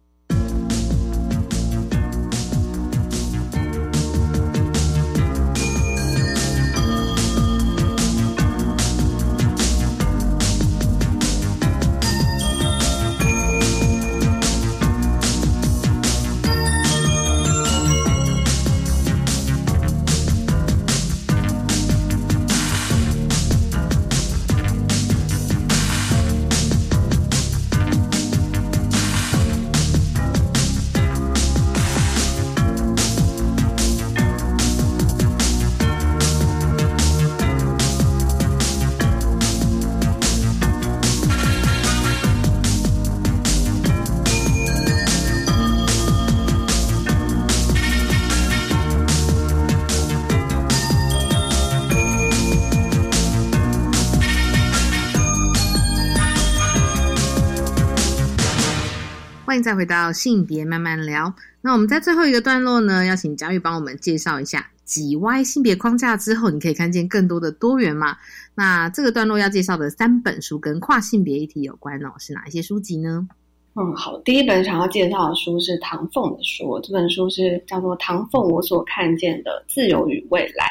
再回到性别慢慢聊，那我们在最后一个段落呢，要请佳玉帮我们介绍一下挤歪性别框架之后，你可以看见更多的多元吗？那这个段落要介绍的三本书跟跨性别议题有关哦，是哪一些书籍呢？嗯，好，第一本想要介绍的书是唐凤的书，这本书是叫做《唐凤我所看见的自由与未来》，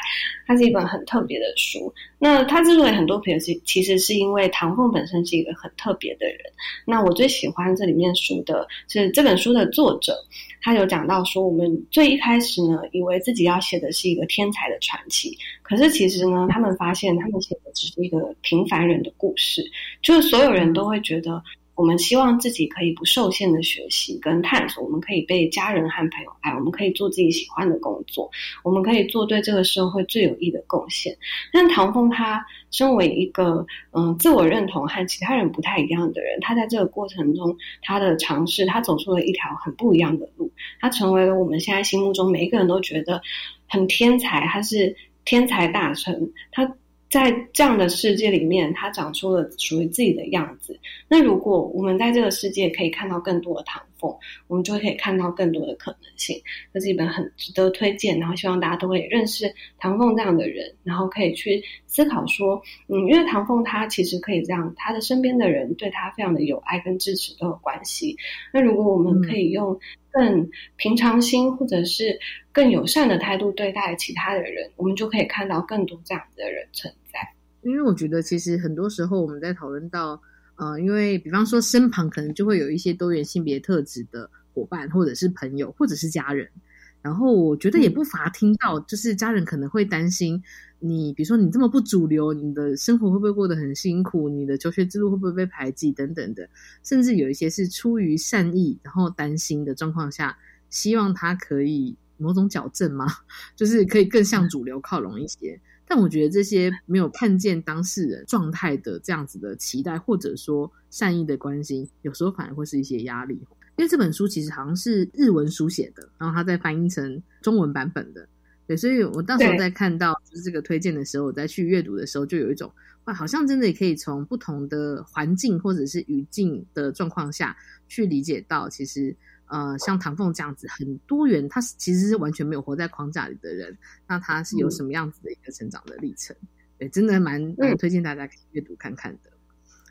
它是一本很特别的书。那它之所以很多朋友是，其实是因为唐凤本身是一个很特别的人。那我最喜欢这里面书的是这本书的作者，他有讲到说，我们最一开始呢，以为自己要写的是一个天才的传奇，可是其实呢，他们发现他们写的只是一个平凡人的故事，就是所有人都会觉得。我们希望自己可以不受限的学习跟探索，我们可以被家人和朋友爱，我们可以做自己喜欢的工作，我们可以做对这个社会最有益的贡献。但唐风他身为一个嗯自我认同和其他人不太一样的人，他在这个过程中他的尝试，他走出了一条很不一样的路，他成为了我们现在心目中每一个人都觉得很天才，他是天才大成，他。在这样的世界里面，它长出了属于自己的样子。那如果我们在这个世界可以看到更多的糖凤，我们就可以看到更多的可能性。这是一本很值得推荐，然后希望大家都会认识唐凤这样的人，然后可以去思考说，嗯，因为唐凤他其实可以这样，他的身边的人对他非常的有爱跟支持都有关系。那如果我们可以用更平常心，或者是更友善的态度对待其他的人，我们就可以看到更多这样子的人存在。因为我觉得，其实很多时候我们在讨论到，呃，因为比方说身旁可能就会有一些多元性别特质的伙伴，或者是朋友，或者是家人。然后我觉得也不乏听到，就是家人可能会担心你，比如说你这么不主流，你的生活会不会过得很辛苦？你的求学之路会不会被排挤？等等的，甚至有一些是出于善意，然后担心的状况下，希望他可以某种矫正吗？就是可以更向主流靠拢一些。但我觉得这些没有看见当事人状态的这样子的期待，或者说善意的关心，有时候反而会是一些压力。因为这本书其实好像是日文书写的，然后它再翻译成中文版本的，对，所以我到时候在看到就是这个推荐的时候，我再去阅读的时候，就有一种哇，好像真的也可以从不同的环境或者是语境的状况下去理解到，其实呃，像唐凤这样子很多元，他其实是完全没有活在框架里的人，那他是有什么样子的一个成长的历程？对，真的蛮蛮推荐大家可以阅读看看的。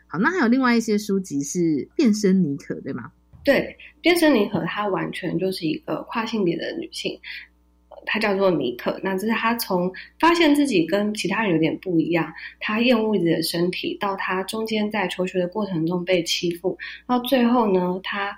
好，那还有另外一些书籍是《变身妮可》，对吗？对，变身妮可她完全就是一个跨性别的女性，她叫做妮可。那这是她从发现自己跟其他人有点不一样，她厌恶自己的身体，到她中间在求学的过程中被欺负，到最后呢，她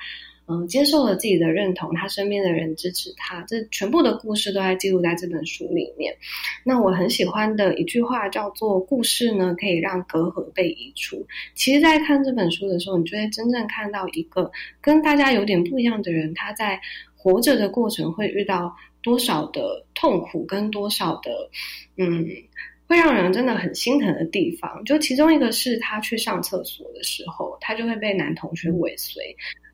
嗯，接受了自己的认同，他身边的人支持他，这全部的故事都在记录在这本书里面。那我很喜欢的一句话叫做“故事呢可以让隔阂被移除”。其实，在看这本书的时候，你就会真正看到一个跟大家有点不一样的人，他在活着的过程会遇到多少的痛苦，跟多少的嗯。会让人真的很心疼的地方，就其中一个是他去上厕所的时候，他就会被男同学尾随，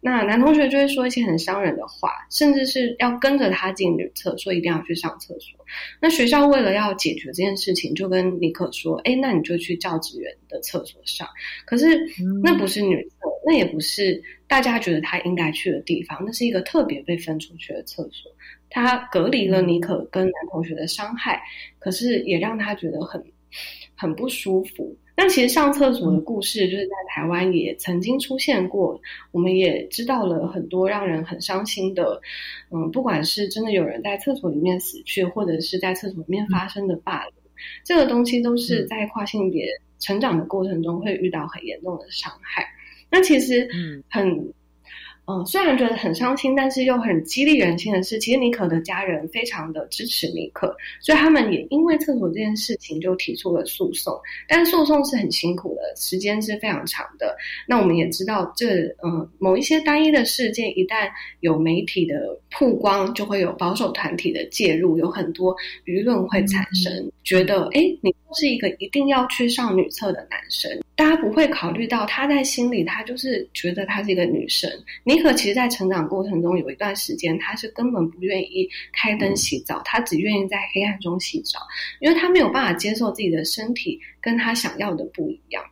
那男同学就会说一些很伤人的话，甚至是要跟着他进女厕，说一定要去上厕所。那学校为了要解决这件事情，就跟尼克说：“哎，那你就去教职员的厕所上。”可是那不是女厕，那也不是大家觉得他应该去的地方，那是一个特别被分出去的厕所。他隔离了尼克跟男同学的伤害，可是也让他觉得很很不舒服。那其实上厕所的故事，就是在台湾也曾经出现过，我们也知道了很多让人很伤心的，嗯，不管是真的有人在厕所里面死去，或者是在厕所里面发生的霸凌，这个东西都是在跨性别成长的过程中会遇到很严重的伤害。那其实，嗯，很。嗯，虽然觉得很伤心，但是又很激励人心的是，其实尼可的家人非常的支持尼可，所以他们也因为厕所这件事情就提出了诉讼。但诉讼是很辛苦的，时间是非常长的。那我们也知道，这嗯某一些单一的事件，一旦有媒体的曝光，就会有保守团体的介入，有很多舆论会产生，觉得哎，你是一个一定要去上女厕的男生。大家不会考虑到，他在心里，他就是觉得他是一个女生。尼克其实，在成长过程中有一段时间，他是根本不愿意开灯洗澡，他只愿意在黑暗中洗澡，因为他没有办法接受自己的身体跟他想要的不一样。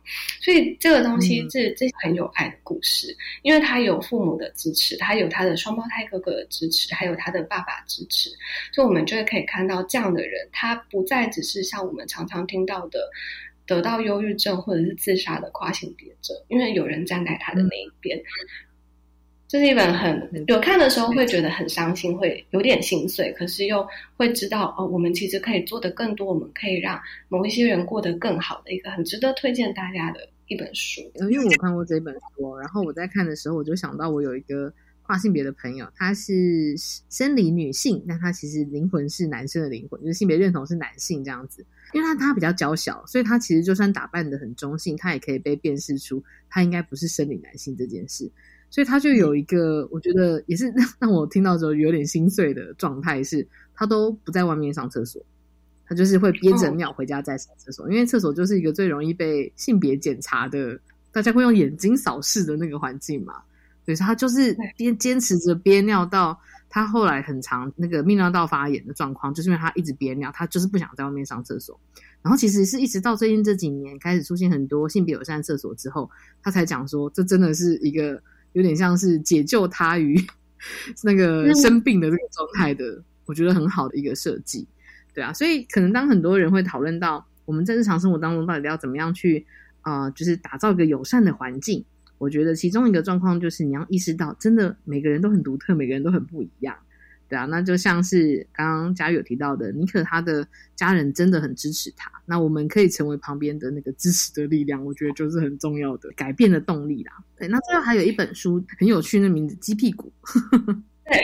所以，这个东西是这很有爱的故事，因为他有父母的支持，他有他的双胞胎哥哥的支持，还有他的爸爸支持，所以我们就会可以看到这样的人，他不再只是像我们常常听到的。得到忧郁症或者是自杀的跨性别者，因为有人站在他的那一边。这是一本很有看的时候会觉得很伤心，会有点心碎，可是又会知道哦，我们其实可以做的更多，我们可以让某一些人过得更好的一个很值得推荐大家的一本书。因为我看过这本书，然后我在看的时候，我就想到我有一个。跨性别的朋友，他是生理女性，但他其实灵魂是男生的灵魂，就是性别认同是男性这样子。因为他他比较娇小，所以他其实就算打扮的很中性，他也可以被辨识出他应该不是生理男性这件事。所以他就有一个，我觉得也是 让我听到之后有点心碎的状态，是他都不在外面上厕所，他就是会憋着尿回家再上厕所，因为厕所就是一个最容易被性别检查的，大家会用眼睛扫视的那个环境嘛。对，他就是边坚持着憋尿到他后来很长那个泌尿道发炎的状况，就是因为他一直憋尿，他就是不想在外面上厕所。然后其实是一直到最近这几年开始出现很多性别友善厕所之后，他才讲说这真的是一个有点像是解救他于 那个生病的这个状态的，我觉得很好的一个设计。对啊，所以可能当很多人会讨论到我们在日常生活当中到底要怎么样去啊，就是打造一个友善的环境。我觉得其中一个状况就是你要意识到，真的每个人都很独特，每个人都很不一样，对啊。那就像是刚刚嘉宇有提到的，尼可他的家人真的很支持他，那我们可以成为旁边的那个支持的力量，我觉得就是很重要的改变的动力啦。对，那最后还有一本书很有趣，那名字《鸡屁股》。对，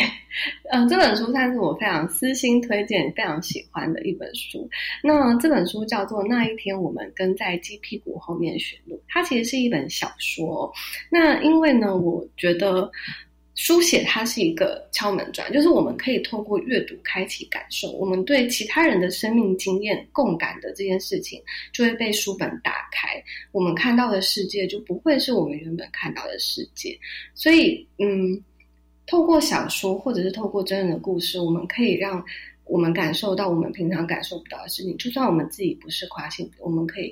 嗯，这本书算是我非常私心推荐、非常喜欢的一本书。那这本书叫做《那一天我们跟在鸡屁股后面寻路》，它其实是一本小说。那因为呢，我觉得书写它是一个敲门砖，就是我们可以透过阅读开启感受，我们对其他人的生命经验共感的这件事情，就会被书本打开，我们看到的世界就不会是我们原本看到的世界。所以，嗯。透过小说，或者是透过真人的故事，我们可以让我们感受到我们平常感受不到的事情。就算我们自己不是跨性别，我们可以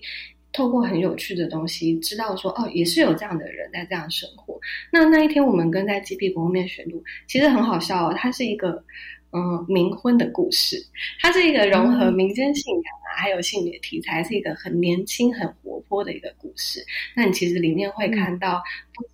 透过很有趣的东西，知道说哦，也是有这样的人在这样生活。那那一天，我们跟在鸡屁股后面选路，其实很好笑哦。它是一个嗯冥婚的故事，它是一个融合民间信仰啊，还有性别题材，是一个很年轻、很活泼的一个故事。那你其实里面会看到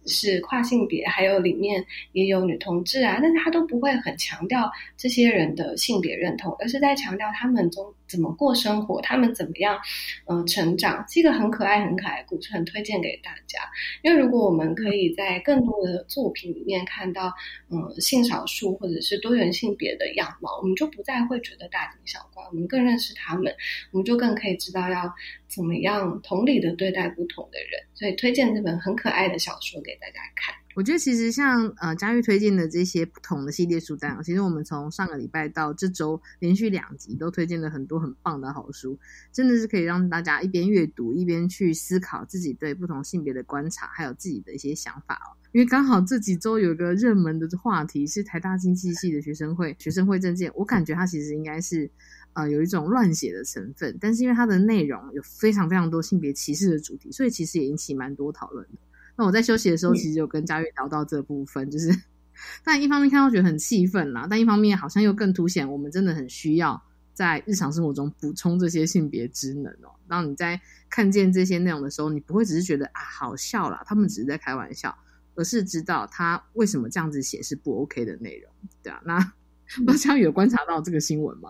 是跨性别，还有里面也有女同志啊，但是他都不会很强调这些人的性别认同，而是在强调他们中怎么过生活，他们怎么样，嗯，成长，是一个很可爱、很可爱的故事，很推荐给大家。因为如果我们可以在更多的作品里面看到，嗯，性少数或者是多元性别的样貌，我们就不再会觉得大惊小怪，我们更认识他们，我们就更可以知道要怎么样同理的对待不同的人。所以推荐这本很可爱的小说给大家看。我觉得其实像呃佳玉推荐的这些不同的系列书单，其实我们从上个礼拜到这周连续两集都推荐了很多很棒的好书，真的是可以让大家一边阅读一边去思考自己对不同性别的观察，还有自己的一些想法哦。因为刚好这几周有一个热门的话题是台大经济系的学生会学生会证件，我感觉它其实应该是呃有一种乱写的成分，但是因为它的内容有非常非常多性别歧视的主题，所以其实也引起蛮多讨论的。那我在休息的时候，其实有跟佳玉聊到这部分，就是，但一方面看到觉得很气愤啦，但一方面好像又更凸显我们真的很需要在日常生活中补充这些性别职能哦。当你在看见这些内容的时候，你不会只是觉得啊好笑啦，他们只是在开玩笑，而是知道他为什么这样子写是不 OK 的内容，对啊。那 不知有观察到这个新闻吗？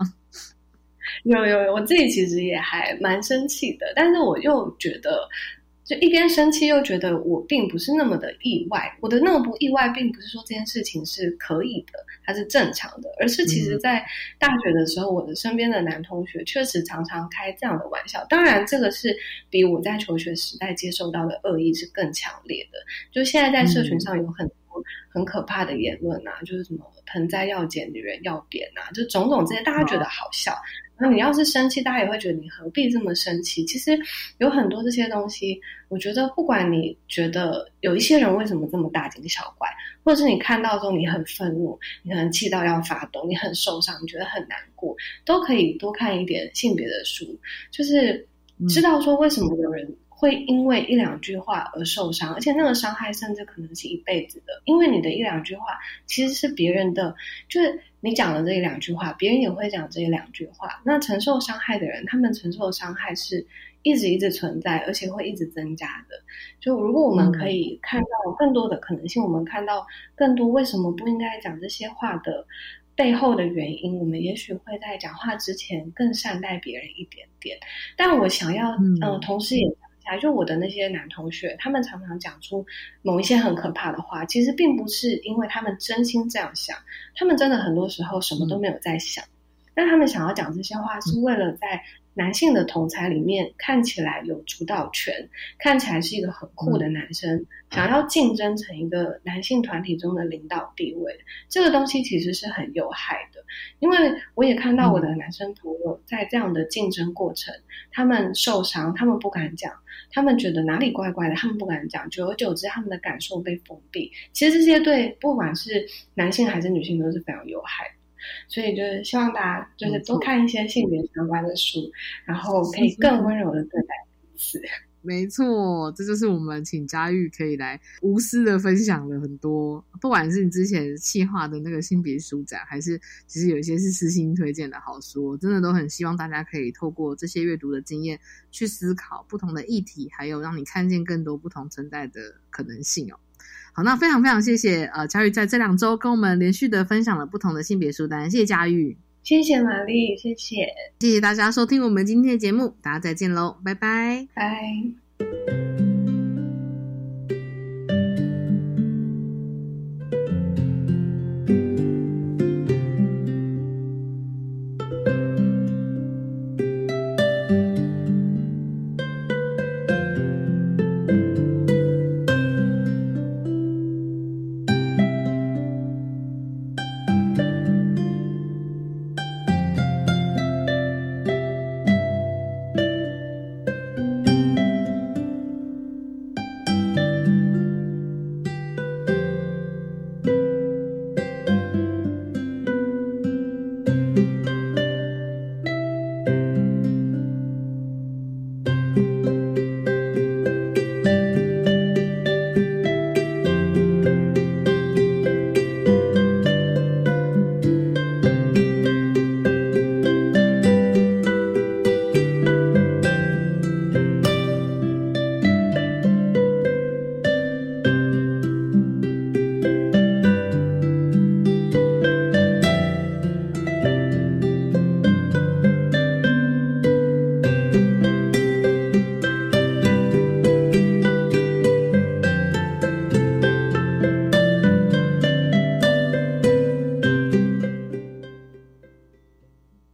有有有，我自己其实也还蛮生气的，但是我又觉得。就一边生气，又觉得我并不是那么的意外。我的那个不意外，并不是说这件事情是可以的，它是正常的，而是其实在大学的时候，我的身边的男同学确实常常开这样的玩笑。当然，这个是比我在求学时代接受到的恶意是更强烈的。就现在在社群上有很多很可怕的言论啊，就是什么盆栽要剪，女人要扁啊，就种种这些，大家觉得好笑。那你要是生气，大家也会觉得你何必这么生气？其实有很多这些东西，我觉得不管你觉得有一些人为什么这么大惊小怪，或者是你看到之后你很愤怒，你可能气到要发抖，你很受伤，你觉得很难过，都可以多看一点性别的书，就是知道说为什么有人。会因为一两句话而受伤，而且那个伤害甚至可能是一辈子的。因为你的一两句话其实是别人的，就是你讲了这一两句话，别人也会讲这一两句话。那承受伤害的人，他们承受的伤害是一直一直存在，而且会一直增加的。就如果我们可以看到更多的可能性，我们看到更多为什么不应该讲这些话的。背后的原因，我们也许会在讲话之前更善待别人一点点。但我想要，嗯，同时也讲一下，就我的那些男同学，他们常常讲出某一些很可怕的话，其实并不是因为他们真心这样想，他们真的很多时候什么都没有在想，但他们想要讲这些话，是为了在。男性的同才里面看起来有主导权，看起来是一个很酷的男生，想要竞争成一个男性团体中的领导地位，这个东西其实是很有害的。因为我也看到我的男生朋友在这样的竞争过程，他们受伤，他们不敢讲，他们觉得哪里怪怪的，他们不敢讲，久而久之，他们的感受被封闭。其实这些对不管是男性还是女性都是非常有害。所以就是希望大家就是多看一些性别相关的书，然后可以更温柔的对待彼此。没错，这就是我们请佳玉可以来无私的分享了很多，不管是你之前企划的那个性别书展，还是其实有一些是私心推荐的好书，真的都很希望大家可以透过这些阅读的经验去思考不同的议题，还有让你看见更多不同存在的可能性哦。好，那非常非常谢谢呃佳玉在这两周跟我们连续的分享了不同的性别书单，谢谢佳玉，谢谢玛丽，谢谢，谢谢大家收听我们今天的节目，大家再见喽，拜拜，拜。